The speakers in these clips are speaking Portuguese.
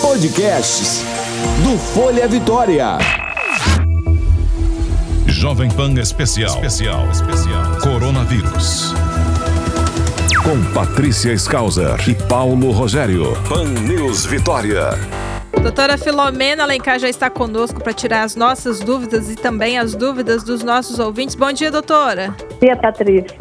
Podcasts do Folha Vitória. Jovem Pan Especial. Especial. Especial. Coronavírus. Com Patrícia Skauser e Paulo Rogério. Pan News Vitória. Doutora Filomena Alencar já está conosco para tirar as nossas dúvidas e também as dúvidas dos nossos ouvintes. Bom dia, doutora. Bom dia, Patrícia.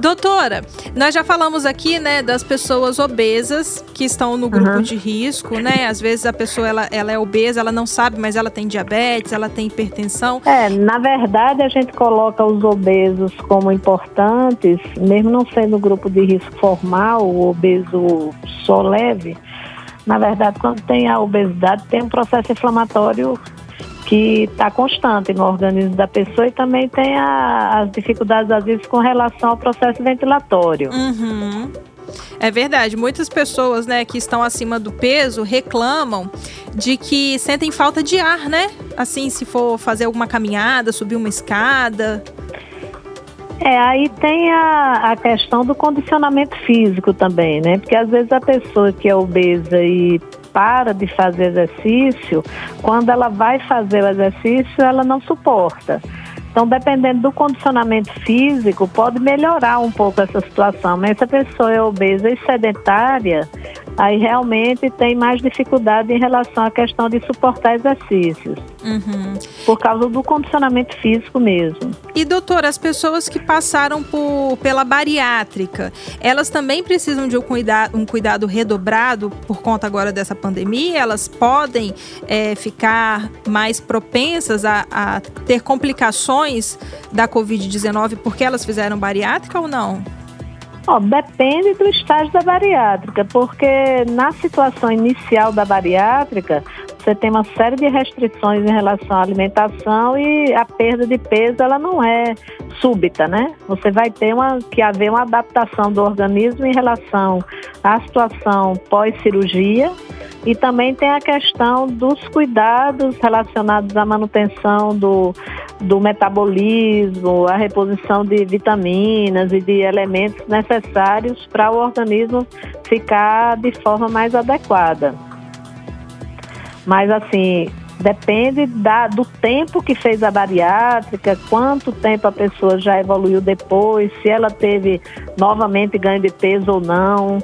Doutora, nós já falamos aqui, né, das pessoas obesas que estão no grupo uhum. de risco, né? Às vezes a pessoa ela, ela é obesa, ela não sabe, mas ela tem diabetes, ela tem hipertensão. É, na verdade a gente coloca os obesos como importantes, mesmo não sendo grupo de risco formal, o obeso só leve na verdade, quando tem a obesidade, tem um processo inflamatório que está constante no organismo da pessoa e também tem a, as dificuldades, às vezes, com relação ao processo ventilatório. Uhum. É verdade. Muitas pessoas, né, que estão acima do peso reclamam de que sentem falta de ar, né? Assim, se for fazer alguma caminhada, subir uma escada. É, aí tem a, a questão do condicionamento físico também, né? Porque às vezes a pessoa que é obesa e para de fazer exercício, quando ela vai fazer o exercício, ela não suporta. Então, dependendo do condicionamento físico, pode melhorar um pouco essa situação. Mas se a pessoa é obesa e sedentária, aí realmente tem mais dificuldade em relação à questão de suportar exercícios. Uhum. Por causa do condicionamento físico mesmo. E doutora, as pessoas que passaram por, pela bariátrica, elas também precisam de um cuidado, um cuidado redobrado por conta agora dessa pandemia? Elas podem é, ficar mais propensas a, a ter complicações da Covid-19 porque elas fizeram bariátrica ou não? Oh, depende do estágio da bariátrica, porque na situação inicial da bariátrica, você tem uma série de restrições em relação à alimentação e a perda de peso ela não é súbita, né? Você vai ter uma, que haver uma adaptação do organismo em relação à situação pós-cirurgia e também tem a questão dos cuidados relacionados à manutenção do, do metabolismo, a reposição de vitaminas e de elementos necessários para o organismo ficar de forma mais adequada. Mas assim, depende da, do tempo que fez a bariátrica, quanto tempo a pessoa já evoluiu depois, se ela teve novamente ganho de peso ou não.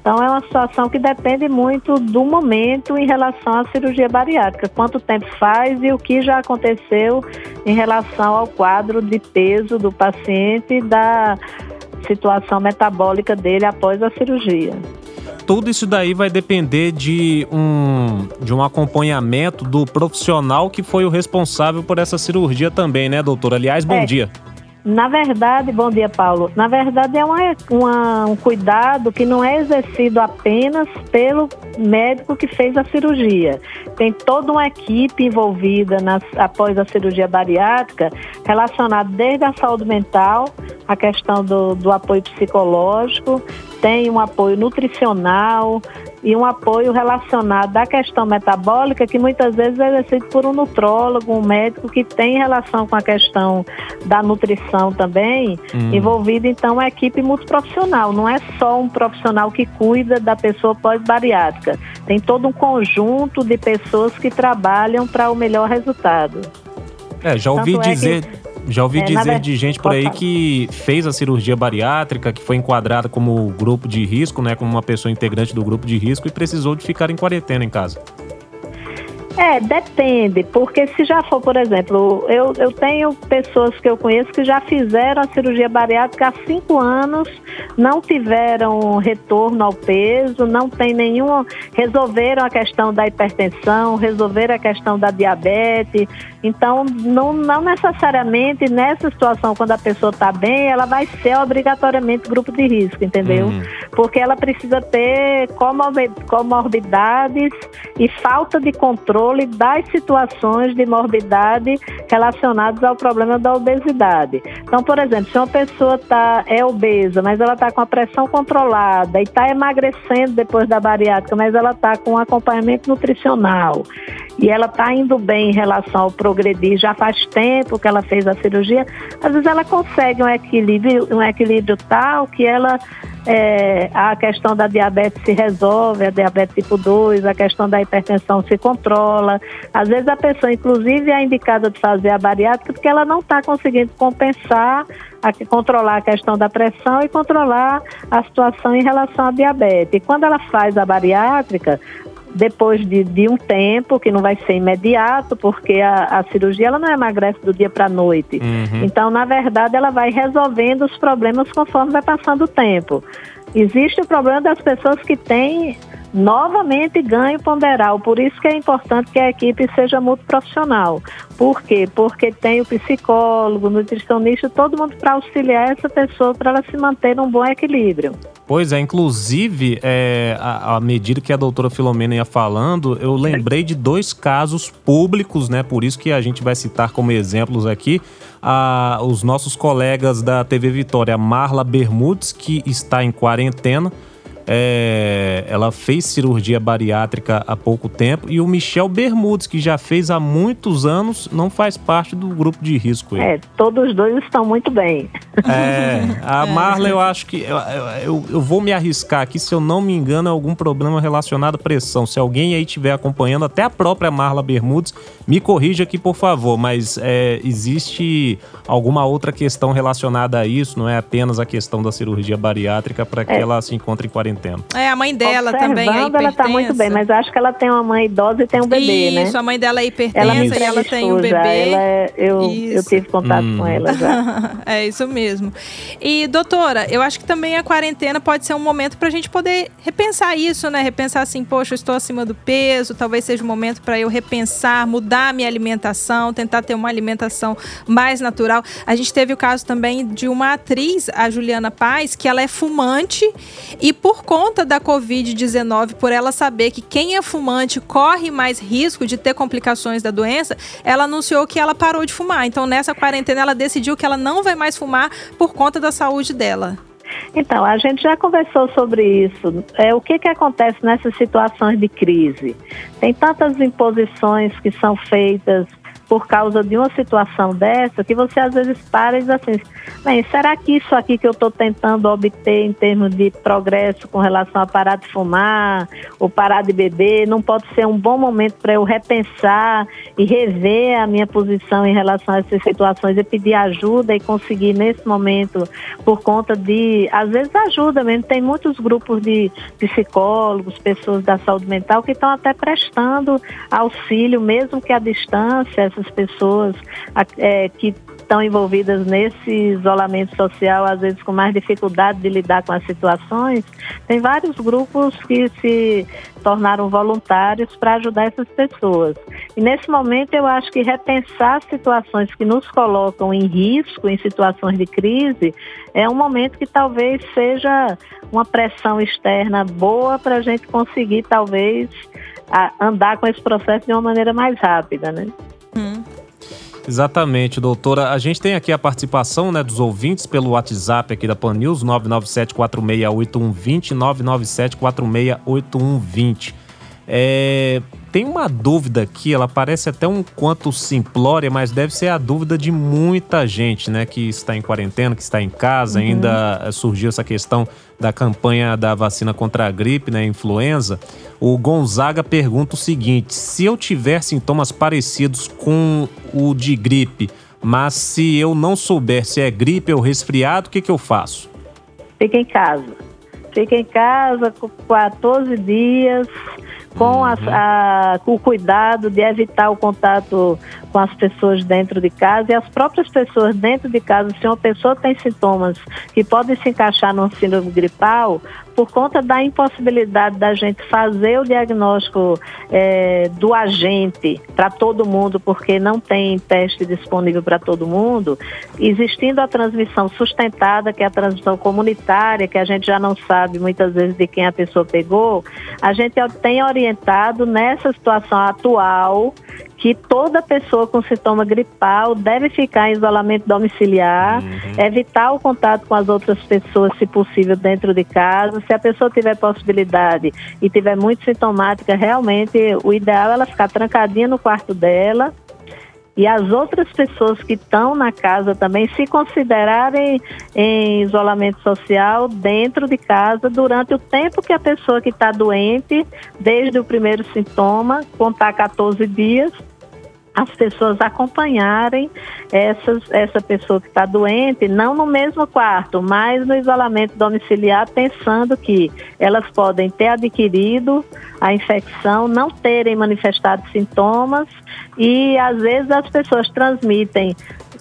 Então é uma situação que depende muito do momento em relação à cirurgia bariátrica, quanto tempo faz e o que já aconteceu em relação ao quadro de peso do paciente e da situação metabólica dele após a cirurgia tudo isso daí vai depender de um, de um acompanhamento do profissional que foi o responsável por essa cirurgia também, né, doutor? Aliás, bom é. dia. Na verdade, bom dia, Paulo. Na verdade, é uma, uma, um cuidado que não é exercido apenas pelo médico que fez a cirurgia. Tem toda uma equipe envolvida nas, após a cirurgia bariátrica, relacionada desde a saúde mental, a questão do, do apoio psicológico, tem um apoio nutricional, e um apoio relacionado à questão metabólica, que muitas vezes é exercido por um nutrólogo, um médico que tem relação com a questão da nutrição também, hum. envolvido então a equipe multiprofissional. Não é só um profissional que cuida da pessoa pós-bariátrica. Tem todo um conjunto de pessoas que trabalham para o melhor resultado. É, já ouvi Tanto dizer. É que já ouvi é, dizer de gente por aí que fez a cirurgia bariátrica, que foi enquadrada como grupo de risco, né, como uma pessoa integrante do grupo de risco e precisou de ficar em quarentena em casa. É, depende, porque se já for, por exemplo, eu, eu tenho pessoas que eu conheço que já fizeram a cirurgia bariátrica há cinco anos, não tiveram retorno ao peso, não tem nenhum. resolveram a questão da hipertensão, resolveram a questão da diabetes. Então, não, não necessariamente nessa situação, quando a pessoa está bem, ela vai ser obrigatoriamente grupo de risco, entendeu? Uhum. Porque ela precisa ter comorbidades e falta de controle controle das situações de morbidade relacionadas ao problema da obesidade. Então, por exemplo, se uma pessoa tá, é obesa, mas ela está com a pressão controlada e está emagrecendo depois da bariátrica, mas ela está com acompanhamento nutricional e ela está indo bem em relação ao progredir, já faz tempo que ela fez a cirurgia, às vezes ela consegue um equilíbrio, um equilíbrio tal que ela é, a questão da diabetes se resolve, a diabetes tipo 2, a questão da hipertensão se controla. Às vezes a pessoa, inclusive, é indicada de fazer a bariátrica porque ela não está conseguindo compensar, a, controlar a questão da pressão e controlar a situação em relação à diabetes. E quando ela faz a bariátrica, depois de, de, um tempo, que não vai ser imediato, porque a, a cirurgia ela não emagrece do dia para a noite. Uhum. Então, na verdade, ela vai resolvendo os problemas conforme vai passando o tempo. Existe o problema das pessoas que têm novamente ganho ponderal. Por isso que é importante que a equipe seja multiprofissional. Por quê? Porque tem o psicólogo, nutricionista, todo mundo para auxiliar essa pessoa para ela se manter num bom equilíbrio. Pois é, inclusive, é, à medida que a doutora Filomena ia falando, eu lembrei de dois casos públicos, né? Por isso que a gente vai citar como exemplos aqui a, os nossos colegas da TV Vitória, Marla Bermudes, que está em quarentena, é, ela fez cirurgia bariátrica há pouco tempo e o Michel Bermudes, que já fez há muitos anos, não faz parte do grupo de risco. Ele. É, todos dois estão muito bem. É, a é. Marla, eu acho que eu, eu, eu, vou me arriscar aqui, se eu não me engano, é algum problema relacionado à pressão. Se alguém aí estiver acompanhando, até a própria Marla Bermudes, me corrija aqui, por favor, mas é, existe alguma outra questão relacionada a isso? Não é apenas a questão da cirurgia bariátrica para que é. ela se encontre em quarentena? Tempo. É, a mãe dela Observando, também é ela tá muito bem, mas acho que ela tem uma mãe idosa e tem um bebê, Isso, né? Isso, a mãe dela é hipertensa ela e ela tem um bebê. Ela é, eu, eu tive contato hum. com ela já. é isso mesmo. E, doutora, eu acho que também a quarentena pode ser um momento para a gente poder repensar isso, né? Repensar assim, poxa, eu estou acima do peso, talvez seja um momento para eu repensar, mudar a minha alimentação, tentar ter uma alimentação mais natural. A gente teve o caso também de uma atriz, a Juliana Paz, que ela é fumante e por conta da Covid-19, por ela saber que quem é fumante corre mais risco de ter complicações da doença, ela anunciou que ela parou de fumar. Então, nessa quarentena, ela decidiu que ela não vai mais fumar por conta da saúde dela. Então, a gente já conversou sobre isso. É, o que, que acontece nessas situações de crise? Tem tantas imposições que são feitas por causa de uma situação dessa que você às vezes para e diz assim, bem, será que isso aqui que eu estou tentando obter em termos de progresso com relação a parar de fumar ou parar de beber, não pode ser um bom momento para eu repensar e rever a minha posição em relação a essas situações e pedir ajuda e conseguir nesse momento, por conta de, às vezes ajuda mesmo, tem muitos grupos de psicólogos, pessoas da saúde mental que estão até prestando auxílio, mesmo que à distância, essas pessoas é, que estão envolvidas nesse isolamento social, às vezes com mais dificuldade de lidar com as situações, tem vários grupos que se tornaram voluntários para ajudar essas pessoas. E nesse momento eu acho que repensar situações que nos colocam em risco, em situações de crise, é um momento que talvez seja uma pressão externa boa para a gente conseguir talvez andar com esse processo de uma maneira mais rápida, né? Exatamente, doutora. A gente tem aqui a participação né, dos ouvintes pelo WhatsApp aqui da Pan News, 997-468120, 997-468120. É, tem uma dúvida aqui, ela parece até um quanto simplória, mas deve ser a dúvida de muita gente, né, que está em quarentena, que está em casa, uhum. ainda eh, surgiu essa questão da campanha da vacina contra a gripe, né, influenza. O Gonzaga pergunta o seguinte: se eu tiver sintomas parecidos com o de gripe, mas se eu não souber se é gripe ou resfriado, o que, que eu faço? Fica em casa. Fica em casa com 14 dias com, a, uhum. a, o cuidado de evitar o contato com as pessoas dentro de casa e as próprias pessoas dentro de casa, se uma pessoa tem sintomas que podem se encaixar num síndrome gripal, por conta da impossibilidade da gente fazer o diagnóstico é, do agente para todo mundo, porque não tem teste disponível para todo mundo, existindo a transmissão sustentada, que é a transmissão comunitária, que a gente já não sabe muitas vezes de quem a pessoa pegou, a gente tem orientado nessa situação atual que toda pessoa com sintoma gripal deve ficar em isolamento domiciliar, uhum. evitar o contato com as outras pessoas, se possível, dentro de casa. Se a pessoa tiver possibilidade e tiver muito sintomática, realmente o ideal é ela ficar trancadinha no quarto dela e as outras pessoas que estão na casa também se considerarem em isolamento social dentro de casa durante o tempo que a pessoa que está doente, desde o primeiro sintoma, contar 14 dias, as pessoas acompanharem essas, essa pessoa que está doente, não no mesmo quarto, mas no isolamento domiciliar, pensando que elas podem ter adquirido a infecção, não terem manifestado sintomas e às vezes as pessoas transmitem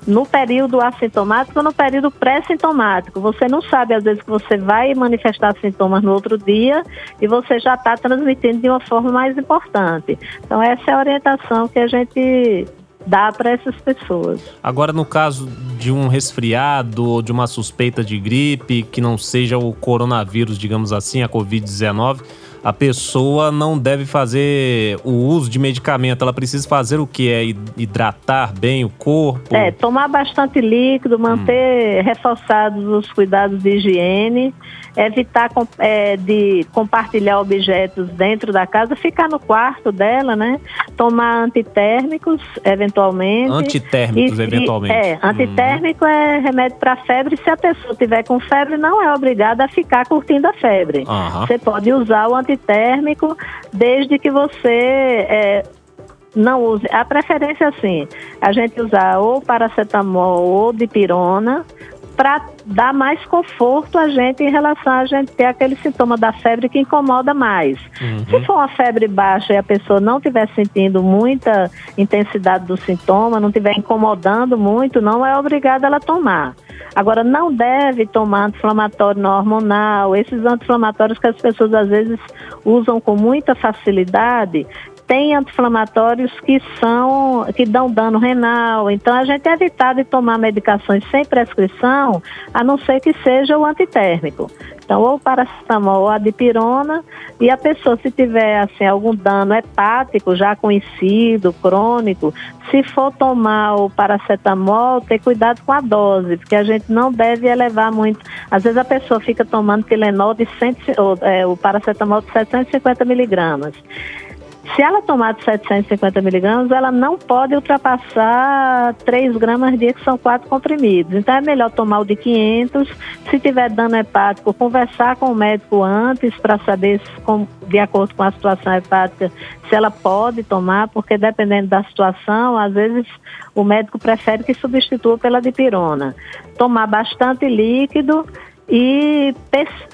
no período assintomático ou no período pré-sintomático. Você não sabe, às vezes, que você vai manifestar sintomas no outro dia e você já está transmitindo de uma forma mais importante. Então, essa é a orientação que a gente dá para essas pessoas. Agora, no caso de um resfriado ou de uma suspeita de gripe, que não seja o coronavírus, digamos assim, a Covid-19 a pessoa não deve fazer o uso de medicamento, ela precisa fazer o que? É hidratar bem o corpo? É, tomar bastante líquido, manter hum. reforçados os cuidados de higiene, evitar é, de compartilhar objetos dentro da casa, ficar no quarto dela, né? Tomar antitérmicos, eventualmente. Antitérmicos, e, eventualmente. É, antitérmico hum. é remédio para febre. Se a pessoa tiver com febre, não é obrigada a ficar curtindo a febre. Você pode usar o antitérmico térmico, desde que você é, não use. A preferência, assim, a gente usar ou paracetamol ou dipirona para dar mais conforto a gente em relação a gente ter aquele sintoma da febre que incomoda mais. Uhum. Se for uma febre baixa e a pessoa não estiver sentindo muita intensidade do sintoma, não estiver incomodando muito, não é obrigada ela tomar. Agora, não deve tomar anti-inflamatório não hormonal, esses anti-inflamatórios que as pessoas às vezes usam com muita facilidade, tem anti-inflamatórios que são que dão dano renal. Então a gente é evitar de tomar medicações sem prescrição, a não ser que seja o antitérmico. Então, ou paracetamol ou a dipirona, e a pessoa, se tiver assim, algum dano hepático já conhecido, crônico, se for tomar o paracetamol, ter cuidado com a dose, porque a gente não deve elevar muito. Às vezes a pessoa fica tomando Tilenol de 100, ou, é, o paracetamol de 750 miligramas. Se ela tomar de 750 miligramas, ela não pode ultrapassar 3 gramas dia, que são quatro comprimidos. Então é melhor tomar o de 500. Se tiver dano hepático, conversar com o médico antes para saber, de acordo com a situação hepática, se ela pode tomar, porque dependendo da situação, às vezes o médico prefere que substitua pela dipirona. Tomar bastante líquido e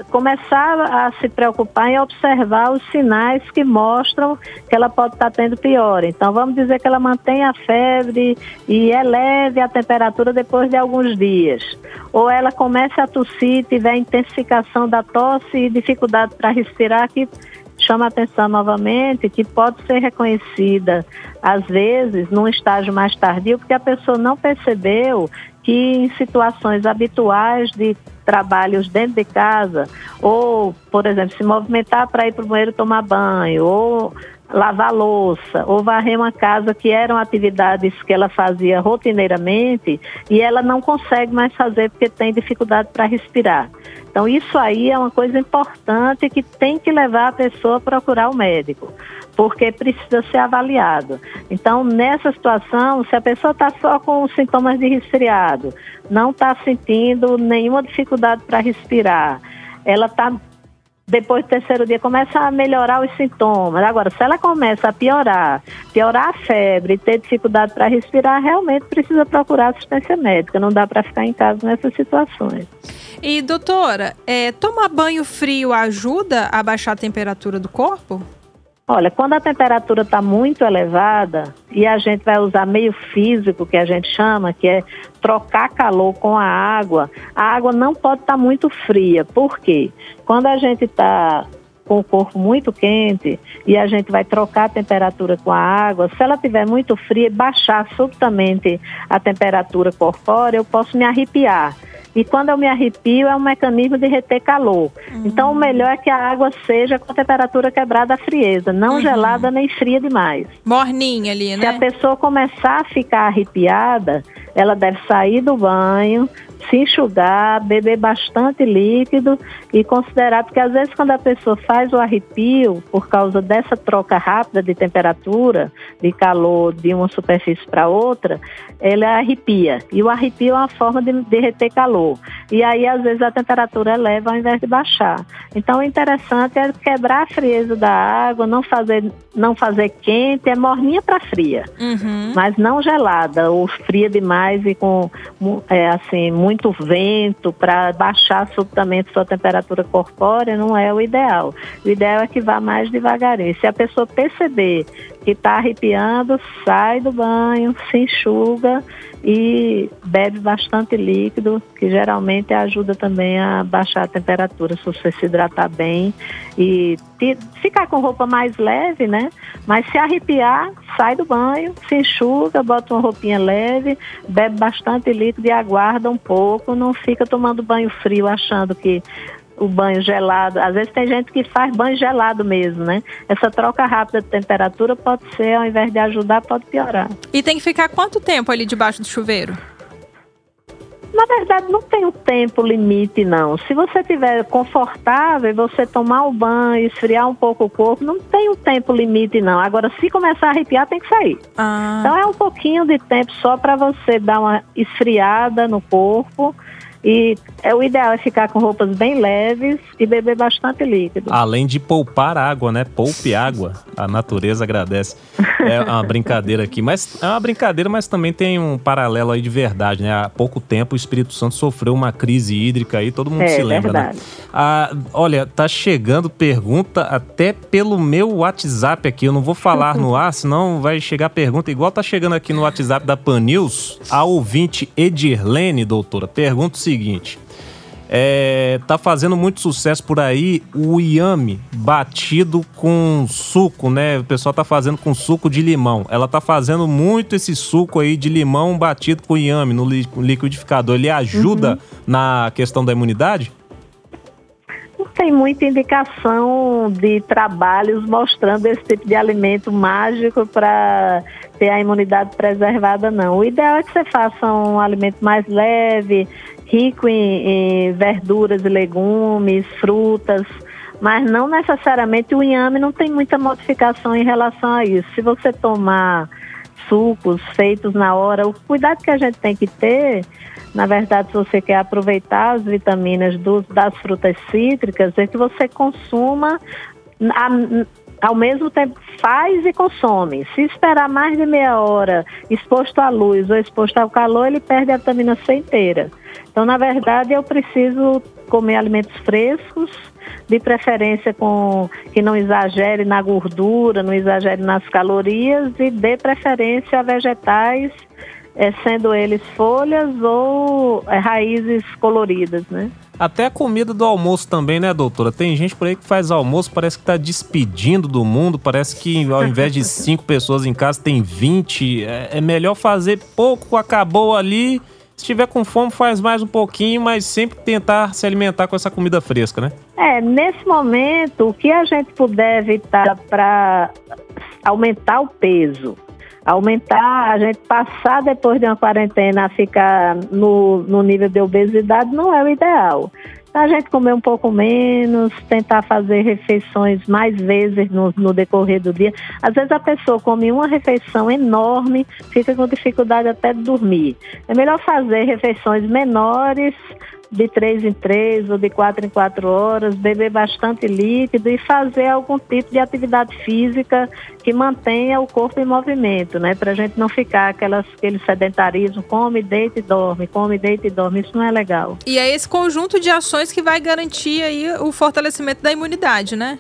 começar a se preocupar em observar os sinais que mostram que ela pode estar tendo pior. Então, vamos dizer que ela mantém a febre e eleve a temperatura depois de alguns dias. Ou ela começa a tossir, tiver intensificação da tosse e dificuldade para respirar, que chama atenção novamente que pode ser reconhecida, às vezes, num estágio mais tardio, porque a pessoa não percebeu que em situações habituais de trabalhos dentro de casa, ou, por exemplo, se movimentar para ir para o banheiro tomar banho, ou lavar louça, ou varrer uma casa, que eram atividades que ela fazia rotineiramente, e ela não consegue mais fazer porque tem dificuldade para respirar. Então, isso aí é uma coisa importante que tem que levar a pessoa a procurar o médico porque precisa ser avaliado. Então, nessa situação, se a pessoa está só com sintomas de resfriado, não está sentindo nenhuma dificuldade para respirar, ela está depois do terceiro dia começa a melhorar os sintomas. Agora, se ela começa a piorar, piorar a febre, ter dificuldade para respirar, realmente precisa procurar assistência médica. Não dá para ficar em casa nessas situações. E doutora, é, tomar banho frio ajuda a baixar a temperatura do corpo? Olha, quando a temperatura está muito elevada e a gente vai usar meio físico, que a gente chama, que é trocar calor com a água, a água não pode estar tá muito fria. Por quê? Quando a gente está com o corpo muito quente e a gente vai trocar a temperatura com a água, se ela estiver muito fria e baixar subitamente a temperatura corpórea, eu posso me arrepiar. E quando eu me arrepio, é um mecanismo de reter calor. Uhum. Então, o melhor é que a água seja com a temperatura quebrada à frieza, não uhum. gelada nem fria demais. Morninha ali, né? Se a pessoa começar a ficar arrepiada, ela deve sair do banho, se enxugar, beber bastante líquido e considerar, porque às vezes quando a pessoa faz o arrepio, por causa dessa troca rápida de temperatura, de calor de uma superfície para outra, ele arrepia. E o arrepio é uma forma de derreter calor. E aí, às vezes, a temperatura eleva ao invés de baixar. Então, o interessante é quebrar a frieza da água, não fazer, não fazer quente, é morninha para fria, uhum. mas não gelada ou fria demais e com é, assim muito vento para baixar subitamente sua temperatura corpórea não é o ideal. O ideal é que vá mais devagarinho. Se a pessoa perceber que está arrepiando, sai do banho, se enxuga e bebe bastante líquido, que geralmente ajuda também a baixar a temperatura, se você se hidratar bem e te, ficar com roupa mais leve, né? Mas se arrepiar, sai do banho, se enxuga, bota uma roupinha leve, bebe bastante líquido e aguarda um pouco, não fica tomando banho frio achando que o banho gelado. Às vezes tem gente que faz banho gelado mesmo, né? Essa troca rápida de temperatura pode ser, ao invés de ajudar, pode piorar. E tem que ficar quanto tempo ali debaixo do chuveiro? Na verdade, não tem um tempo limite, não. Se você estiver confortável, você tomar o banho, esfriar um pouco o corpo, não tem um tempo limite, não. Agora, se começar a arrepiar, tem que sair. Ah. Então, é um pouquinho de tempo só para você dar uma esfriada no corpo e é, o ideal é ficar com roupas bem leves e beber bastante líquido. Além de poupar água, né? Poupe água. A natureza agradece. É uma brincadeira aqui. Mas é uma brincadeira, mas também tem um paralelo aí de verdade, né? Há pouco tempo o Espírito Santo sofreu uma crise hídrica aí, todo mundo é, se lembra, né? verdade. né? Ah, olha, tá chegando pergunta até pelo meu WhatsApp aqui. Eu não vou falar no ar, senão vai chegar pergunta igual tá chegando aqui no WhatsApp da Pan News. A ouvinte Edirlene, doutora, pergunta o seguinte. É, tá fazendo muito sucesso por aí o iame batido com suco, né? O pessoal tá fazendo com suco de limão. Ela tá fazendo muito esse suco aí de limão batido com iame no liquidificador. Ele ajuda uhum. na questão da imunidade? Não tem muita indicação de trabalhos mostrando esse tipo de alimento mágico para ter a imunidade preservada, não. O ideal é que você faça um alimento mais leve, rico em, em verduras e legumes, frutas, mas não necessariamente o inhame não tem muita modificação em relação a isso. Se você tomar sucos feitos na hora, o cuidado que a gente tem que ter, na verdade, se você quer aproveitar as vitaminas do, das frutas cítricas, é que você consuma a, ao mesmo tempo faz e consome. Se esperar mais de meia hora exposto à luz ou exposto ao calor, ele perde a vitamina C inteira. Então, na verdade, eu preciso comer alimentos frescos, de preferência com que não exagere na gordura, não exagere nas calorias e dê preferência a vegetais, é, sendo eles folhas ou é, raízes coloridas, né? Até a comida do almoço também, né, doutora? Tem gente por aí que faz almoço, parece que tá despedindo do mundo, parece que ao invés de cinco pessoas em casa tem 20. É, é melhor fazer pouco, acabou ali se tiver com fome, faz mais um pouquinho, mas sempre tentar se alimentar com essa comida fresca, né? É, nesse momento, o que a gente puder evitar para aumentar o peso, aumentar, a gente passar depois de uma quarentena a ficar no, no nível de obesidade não é o ideal a gente comer um pouco menos, tentar fazer refeições mais vezes no, no, decorrer do dia. Às vezes a pessoa come uma refeição enorme, fica com dificuldade até de dormir. É melhor fazer refeições menores, de três em três ou de quatro em quatro horas, beber bastante líquido e fazer algum tipo de atividade física que mantenha o corpo em movimento, né? Para a gente não ficar aquelas, aquele sedentarismo, come, deita e dorme, come, deita e dorme. Isso não é legal. E é esse conjunto de ações que vai garantir aí o fortalecimento da imunidade, né?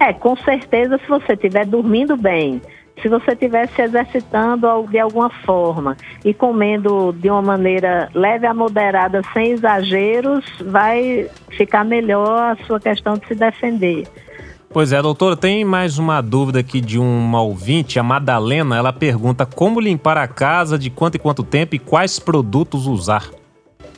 É, com certeza, se você estiver dormindo bem, se você estiver se exercitando de alguma forma e comendo de uma maneira leve a moderada, sem exageros, vai ficar melhor a sua questão de se defender. Pois é, doutora, tem mais uma dúvida aqui de um ouvinte, a Madalena. Ela pergunta como limpar a casa, de quanto em quanto tempo e quais produtos usar.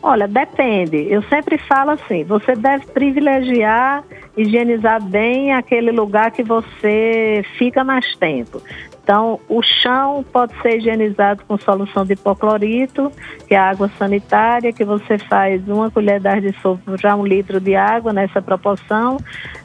Olha, depende. Eu sempre falo assim: você deve privilegiar, higienizar bem aquele lugar que você fica mais tempo. Então, o chão pode ser higienizado com solução de hipoclorito, que é água sanitária, que você faz uma colher de sopa, já um litro de água nessa proporção,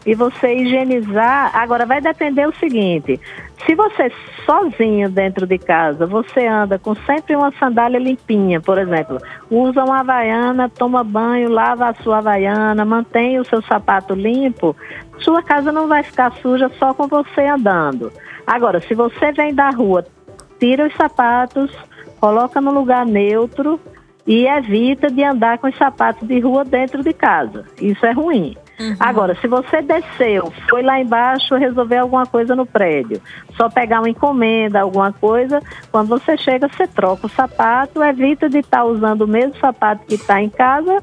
e você higienizar. Agora, vai depender o seguinte: se você sozinho dentro de casa, você anda com sempre uma sandália limpinha, por exemplo, usa uma havaiana, toma banho, lava a sua havaiana, mantém o seu sapato limpo, sua casa não vai ficar suja só com você andando. Agora, se você vem da rua, tira os sapatos, coloca no lugar neutro e evita de andar com os sapatos de rua dentro de casa. Isso é ruim. Uhum. Agora, se você desceu, foi lá embaixo resolver alguma coisa no prédio, só pegar uma encomenda, alguma coisa, quando você chega, você troca o sapato, evita de estar tá usando o mesmo sapato que está em casa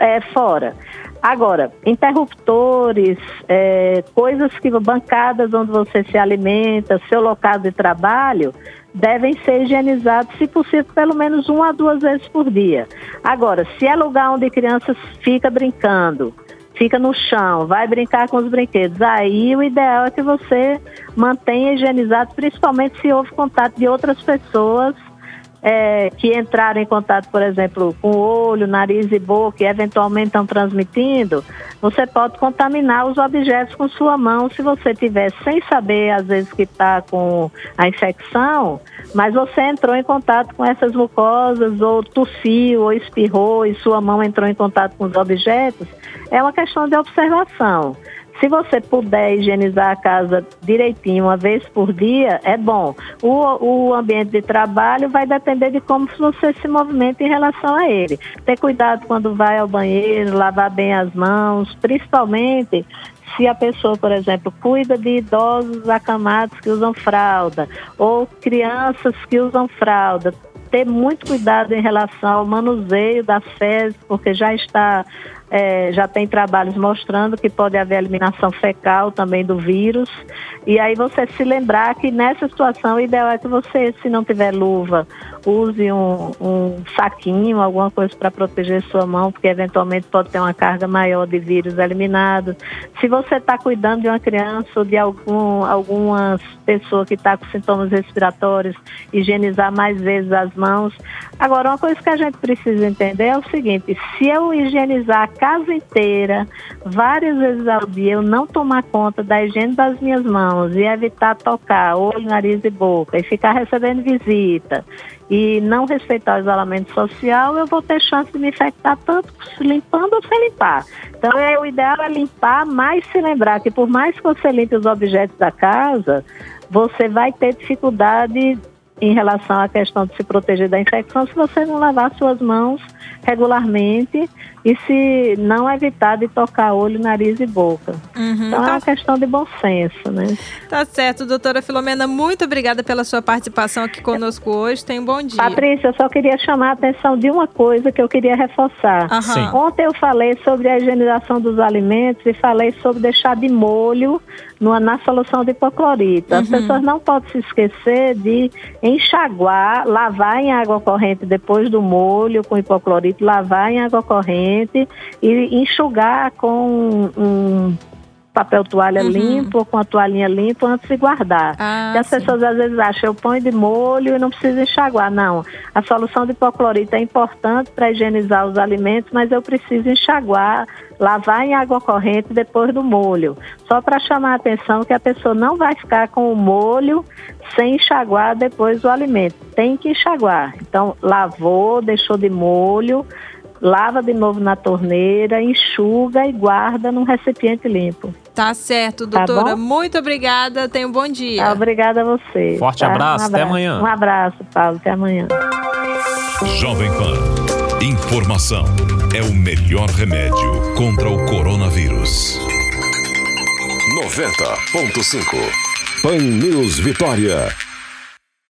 é, fora. Agora, interruptores, é, coisas que bancadas onde você se alimenta, seu local de trabalho, devem ser higienizados, se possível, pelo menos uma a duas vezes por dia. Agora, se é lugar onde crianças fica brincando, fica no chão, vai brincar com os brinquedos, aí o ideal é que você mantenha higienizado, principalmente se houve contato de outras pessoas é, que entraram em contato, por exemplo, com o olho, nariz e boca e eventualmente estão transmitindo, você pode contaminar os objetos com sua mão se você tiver sem saber, às vezes, que está com a infecção, mas você entrou em contato com essas mucosas, ou tossiu, ou espirrou, e sua mão entrou em contato com os objetos, é uma questão de observação. Se você puder higienizar a casa direitinho, uma vez por dia, é bom. O, o ambiente de trabalho vai depender de como você se movimenta em relação a ele. Ter cuidado quando vai ao banheiro, lavar bem as mãos, principalmente se a pessoa, por exemplo, cuida de idosos acamados que usam fralda ou crianças que usam fralda, ter muito cuidado em relação ao manuseio das fezes, porque já está é, já tem trabalhos mostrando que pode haver eliminação fecal também do vírus. E aí você se lembrar que nessa situação o ideal é que você, se não tiver luva, use um, um saquinho, alguma coisa para proteger sua mão, porque eventualmente pode ter uma carga maior de vírus eliminado. Se você está cuidando de uma criança ou de algum, alguma pessoa que está com sintomas respiratórios, higienizar mais vezes as mãos. Agora, uma coisa que a gente precisa entender é o seguinte: se eu higienizar casa inteira, várias vezes ao dia, eu não tomar conta da higiene das minhas mãos e evitar tocar olho, nariz e boca e ficar recebendo visita e não respeitar o isolamento social, eu vou ter chance de me infectar tanto limpando ou sem limpar. Então, é, o ideal é limpar, mas se lembrar que por mais que você limpe os objetos da casa, você vai ter dificuldade em relação à questão de se proteger da infecção se você não lavar suas mãos regularmente e se não evitar de tocar olho, nariz e boca. Uhum, então tá. é uma questão de bom senso, né? Tá certo, doutora Filomena, muito obrigada pela sua participação aqui conosco hoje. Tenha um bom dia. Patrícia, eu só queria chamar a atenção de uma coisa que eu queria reforçar. Uhum. Ontem eu falei sobre a higienização dos alimentos e falei sobre deixar de molho no, na solução de hipoclorito. As uhum. pessoas não podem se esquecer de enxaguar, lavar em água corrente depois do molho com hipoclorito, lavar em água corrente e enxugar com um papel toalha uhum. limpo ou com a toalhinha limpa antes de guardar. Ah, e as sim. pessoas às vezes acham, eu ponho de molho e não preciso enxaguar. Não, a solução de hipoclorito é importante para higienizar os alimentos, mas eu preciso enxaguar, lavar em água corrente depois do molho. Só para chamar a atenção que a pessoa não vai ficar com o molho sem enxaguar depois do alimento. Tem que enxaguar. Então, lavou, deixou de molho, lava de novo na torneira, enxuga e guarda num recipiente limpo. Tá certo, tá doutora. Tá Muito obrigada. Tenha um bom dia. obrigada a você. Forte tá? abraço, um abraço, até amanhã. Um abraço, Paulo. Até amanhã. Jovem Pan. Informação é o melhor remédio contra o coronavírus. 90.5 Pan News Vitória.